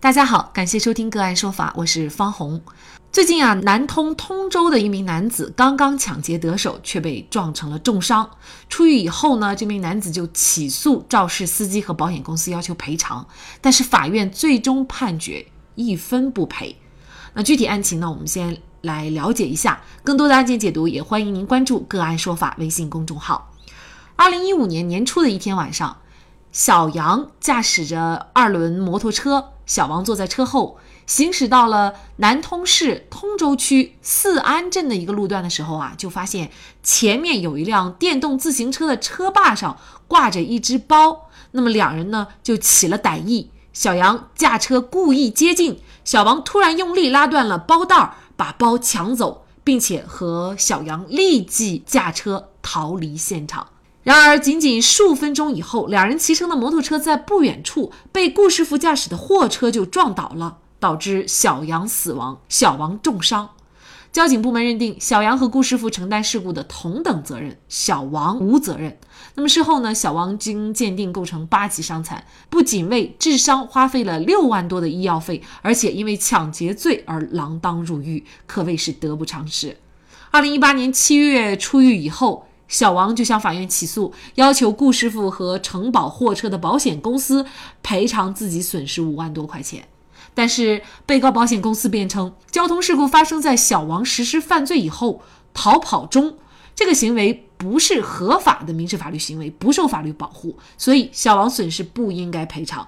大家好，感谢收听个案说法，我是方红。最近啊，南通通州的一名男子刚刚抢劫得手，却被撞成了重伤。出狱以后呢，这名男子就起诉肇事司机和保险公司，要求赔偿。但是法院最终判决一分不赔。那具体案情呢，我们先来了解一下。更多的案件解读，也欢迎您关注个案说法微信公众号。二零一五年年初的一天晚上，小杨驾驶着二轮摩托车。小王坐在车后，行驶到了南通市通州区四安镇的一个路段的时候啊，就发现前面有一辆电动自行车的车把上挂着一只包。那么两人呢就起了歹意，小杨驾车故意接近，小王突然用力拉断了包带儿，把包抢走，并且和小杨立即驾车逃离现场。然而，仅仅数分钟以后，两人骑乘的摩托车在不远处被顾师傅驾驶的货车就撞倒了，导致小杨死亡，小王重伤。交警部门认定，小杨和顾师傅承担事故的同等责任，小王无责任。那么事后呢？小王经鉴定构成八级伤残，不仅为致伤花费了六万多的医药费，而且因为抢劫罪而锒铛入狱，可谓是得不偿失。二零一八年七月出狱以后。小王就向法院起诉，要求顾师傅和承保货车的保险公司赔偿自己损失五万多块钱。但是被告保险公司辩称，交通事故发生在小王实施犯罪以后逃跑中，这个行为不是合法的民事法律行为，不受法律保护，所以小王损失不应该赔偿。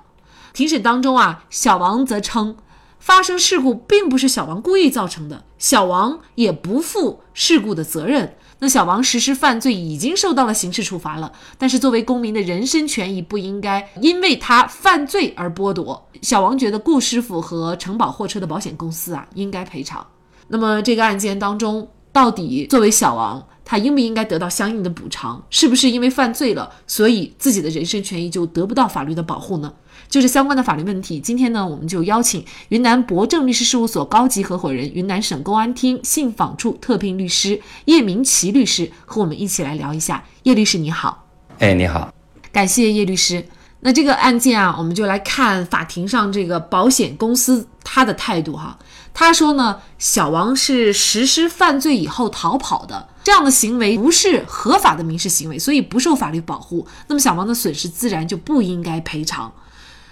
庭审当中啊，小王则称，发生事故并不是小王故意造成的，小王也不负事故的责任。那小王实施犯罪已经受到了刑事处罚了，但是作为公民的人身权益不应该因为他犯罪而剥夺。小王觉得顾师傅和承保货车的保险公司啊应该赔偿。那么这个案件当中，到底作为小王，他应不应该得到相应的补偿？是不是因为犯罪了，所以自己的人身权益就得不到法律的保护呢？就是相关的法律问题。今天呢，我们就邀请云南博正律师事务所高级合伙人、云南省公安厅信访处特聘律师叶明奇律师和我们一起来聊一下。叶律师你好，哎，你好，感谢叶律师。那这个案件啊，我们就来看法庭上这个保险公司他的态度哈。他说呢，小王是实施犯罪以后逃跑的，这样的行为不是合法的民事行为，所以不受法律保护。那么小王的损失自然就不应该赔偿。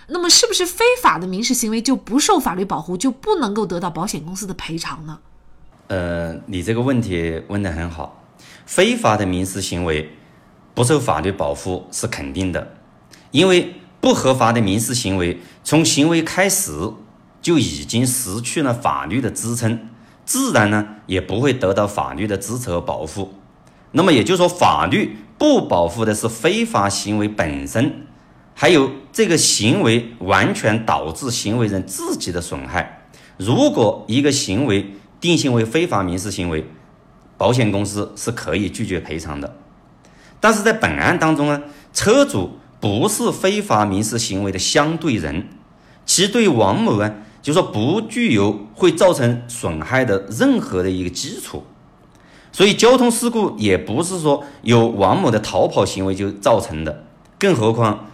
那么是不是非法的民事行为就不受法律保护，就不能够得到保险公司的赔偿呢？呃，你这个问题问得很好，非法的民事行为不受法律保护是肯定的，因为不合法的民事行为从行为开始就已经失去了法律的支撑，自然呢也不会得到法律的支持和保护。那么也就是说，法律不保护的是非法行为本身。还有这个行为完全导致行为人自己的损害。如果一个行为定性为非法民事行为，保险公司是可以拒绝赔偿的。但是在本案当中呢，车主不是非法民事行为的相对人，其对王某啊，就说不具有会造成损害的任何的一个基础，所以交通事故也不是说有王某的逃跑行为就造成的，更何况。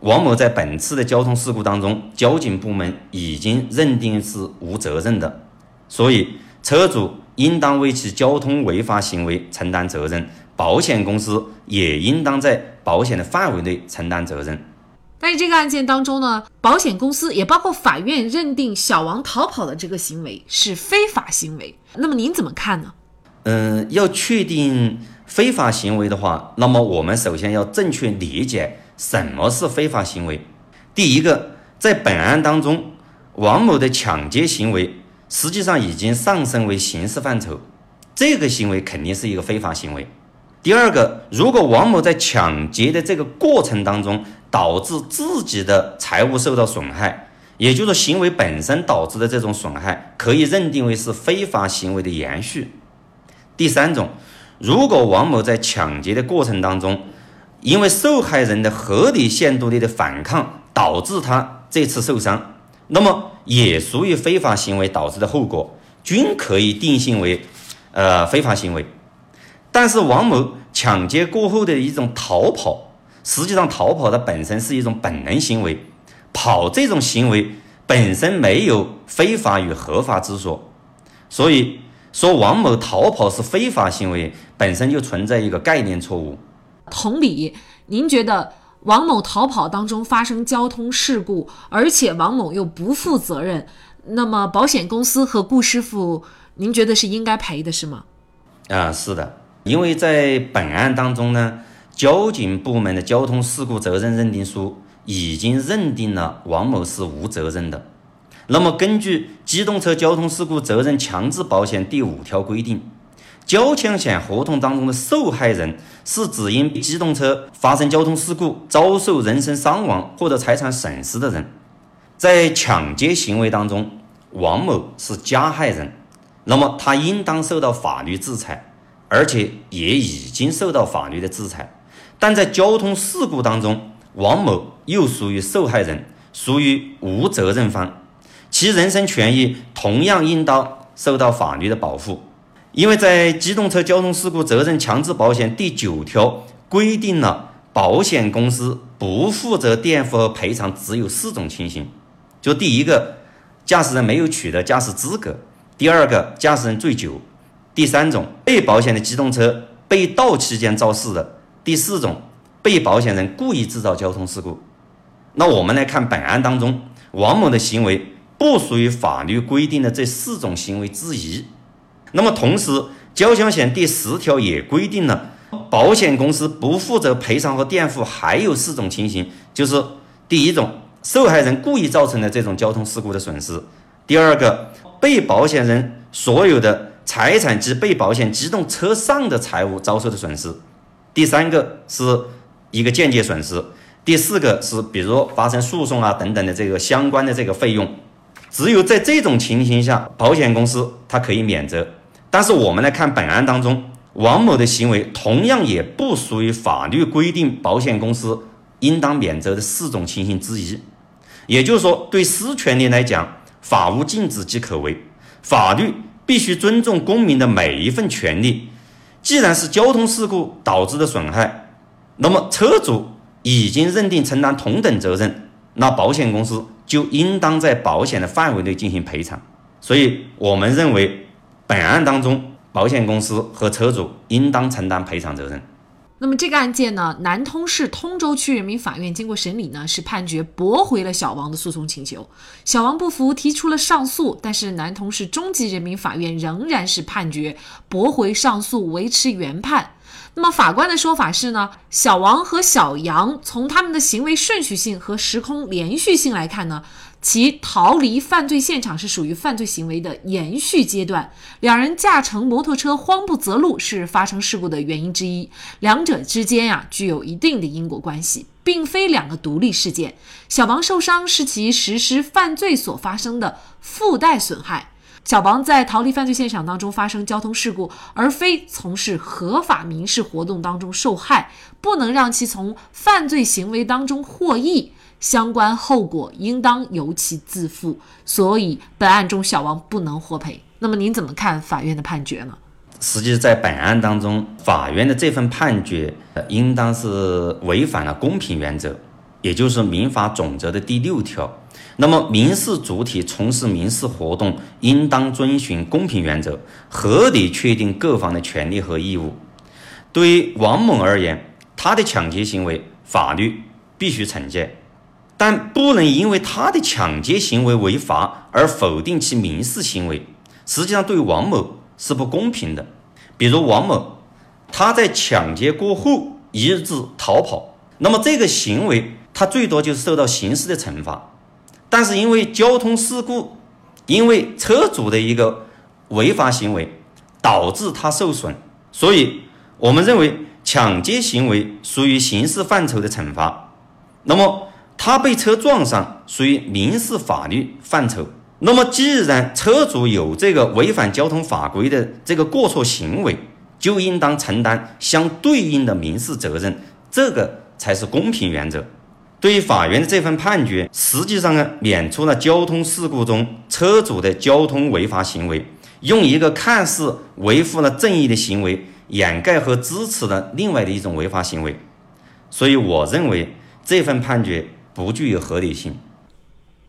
王某在本次的交通事故当中，交警部门已经认定是无责任的，所以车主应当为其交通违法行为承担责任，保险公司也应当在保险的范围内承担责任。但是这个案件当中呢，保险公司也包括法院认定小王逃跑的这个行为是非法行为，那么您怎么看呢？嗯，要确定非法行为的话，那么我们首先要正确理解。什么是非法行为？第一个，在本案当中，王某的抢劫行为实际上已经上升为刑事范畴，这个行为肯定是一个非法行为。第二个，如果王某在抢劫的这个过程当中导致自己的财物受到损害，也就是行为本身导致的这种损害，可以认定为是非法行为的延续。第三种，如果王某在抢劫的过程当中，因为受害人的合理限度内的反抗导致他这次受伤，那么也属于非法行为导致的后果，均可以定性为呃非法行为。但是王某抢劫过后的一种逃跑，实际上逃跑的本身是一种本能行为，跑这种行为本身没有非法与合法之说，所以说王某逃跑是非法行为，本身就存在一个概念错误。同理，您觉得王某逃跑当中发生交通事故，而且王某又不负责任，那么保险公司和顾师傅，您觉得是应该赔的，是吗？啊，是的。因为在本案当中呢，交警部门的交通事故责任认定书已经认定了王某是无责任的。那么，根据机动车交通事故责任强制保险第五条规定，交强险合同当中的受害人是指因机动车发生交通事故遭受人身伤亡或者财产损失的人。在抢劫行为当中，王某是加害人，那么他应当受到法律制裁。而且也已经受到法律的制裁，但在交通事故当中，王某又属于受害人，属于无责任方，其人身权益同样应当受到法律的保护。因为在机动车交通事故责任强制保险第九条规定了，保险公司不负责垫付和赔偿只有四种情形，就第一个，驾驶人没有取得驾驶资格；第二个，驾驶人醉酒。第三种，被保险的机动车被盗期间肇事的；第四种，被保险人故意制造交通事故。那我们来看本案当中，王某的行为不属于法律规定的这四种行为之一。那么同时，交强险第十条也规定了，保险公司不负责赔偿和垫付还有四种情形，就是第一种，受害人故意造成的这种交通事故的损失；第二个，被保险人所有的。财产及被保险机动车上的财物遭受的损失，第三个是一个间接损失，第四个是比如发生诉讼啊等等的这个相关的这个费用，只有在这种情形下，保险公司它可以免责。但是我们来看本案当中，王某的行为同样也不属于法律规定保险公司应当免责的四种情形之一。也就是说，对私权利来讲，法无禁止即可为，法律。必须尊重公民的每一份权利。既然是交通事故导致的损害，那么车主已经认定承担同等责任，那保险公司就应当在保险的范围内进行赔偿。所以，我们认为本案当中，保险公司和车主应当承担赔偿责任。那么这个案件呢，南通市通州区人民法院经过审理呢，是判决驳回了小王的诉讼请求。小王不服，提出了上诉，但是南通市中级人民法院仍然是判决驳回上诉，维持原判。那么法官的说法是呢，小王和小杨从他们的行为顺序性和时空连续性来看呢。其逃离犯罪现场是属于犯罪行为的延续阶段，两人驾乘摩托车慌不择路是发生事故的原因之一，两者之间呀具有一定的因果关系，并非两个独立事件。小王受伤是其实施犯罪所发生的附带损害，小王在逃离犯罪现场当中发生交通事故，而非从事合法民事活动当中受害，不能让其从犯罪行为当中获益。相关后果应当由其自负，所以本案中小王不能获赔。那么您怎么看法院的判决呢？实际在本案当中，法院的这份判决应当是违反了公平原则，也就是民法总则的第六条。那么民事主体从事民事活动，应当遵循公平原则，合理确定各方的权利和义务。对于王某而言，他的抢劫行为，法律必须惩戒。但不能因为他的抢劫行为违法而否定其民事行为，实际上对王某是不公平的。比如王某他在抢劫过后一日逃跑，那么这个行为他最多就是受到刑事的惩罚。但是因为交通事故，因为车主的一个违法行为导致他受损，所以我们认为抢劫行为属于刑事范畴的惩罚。那么。他被车撞上，属于民事法律范畴。那么，既然车主有这个违反交通法规的这个过错行为，就应当承担相对应的民事责任，这个才是公平原则。对于法院的这份判决，实际上呢，免除了交通事故中车主的交通违法行为，用一个看似维护了正义的行为掩盖和支持了另外的一种违法行为。所以，我认为这份判决不具有合理性。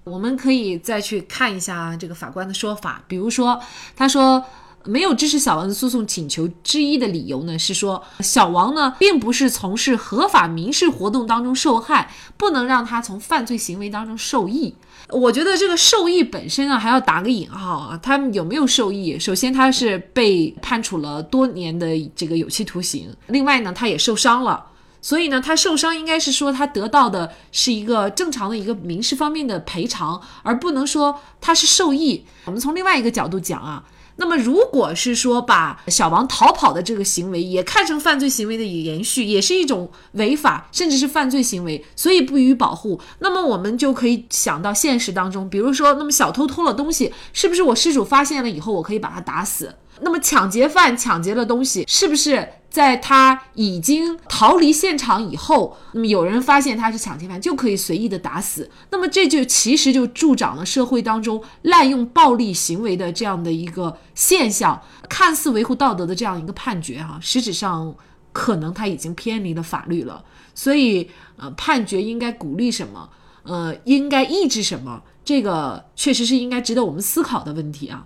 我们可以再去看一下这个法官的说法，比如说，他说。没有支持小王的诉讼请求之一的理由呢，是说小王呢并不是从事合法民事活动当中受害，不能让他从犯罪行为当中受益。我觉得这个受益本身啊，还要打个引号啊，他有没有受益？首先他是被判处了多年的这个有期徒刑，另外呢他也受伤了，所以呢他受伤应该是说他得到的是一个正常的一个民事方面的赔偿，而不能说他是受益。我们从另外一个角度讲啊。那么，如果是说把小王逃跑的这个行为也看成犯罪行为的延续，也是一种违法甚至是犯罪行为，所以不予保护。那么，我们就可以想到现实当中，比如说，那么小偷偷了东西，是不是我失主发现了以后，我可以把他打死？那么抢劫犯抢劫了东西，是不是在他已经逃离现场以后，那么有人发现他是抢劫犯，就可以随意的打死？那么这就其实就助长了社会当中滥用暴力行为的这样的一个现象。看似维护道德的这样一个判决，哈，实质上可能他已经偏离了法律了。所以，呃，判决应该鼓励什么？呃，应该抑制什么？这个确实是应该值得我们思考的问题啊。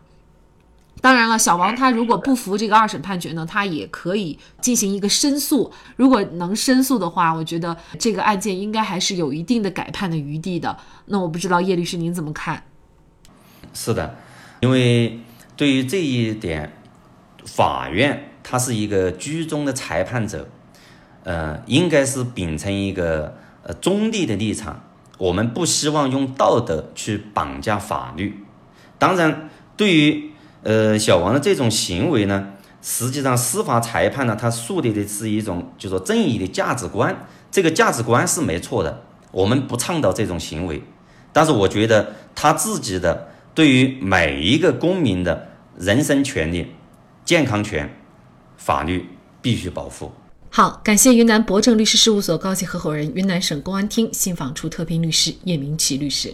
当然了，小王他如果不服这个二审判决呢，他也可以进行一个申诉。如果能申诉的话，我觉得这个案件应该还是有一定的改判的余地的。那我不知道叶律师您怎么看？是的，因为对于这一点，法院他是一个居中的裁判者，呃，应该是秉承一个呃中立的立场。我们不希望用道德去绑架法律。当然，对于呃，小王的这种行为呢，实际上司法裁判呢，他树立的是一种就说正义的价值观，这个价值观是没错的，我们不倡导这种行为，但是我觉得他自己的对于每一个公民的人身权利、健康权，法律必须保护。好，感谢云南博正律师事务所高级合伙人、云南省公安厅信访处特聘律师叶明奇律师。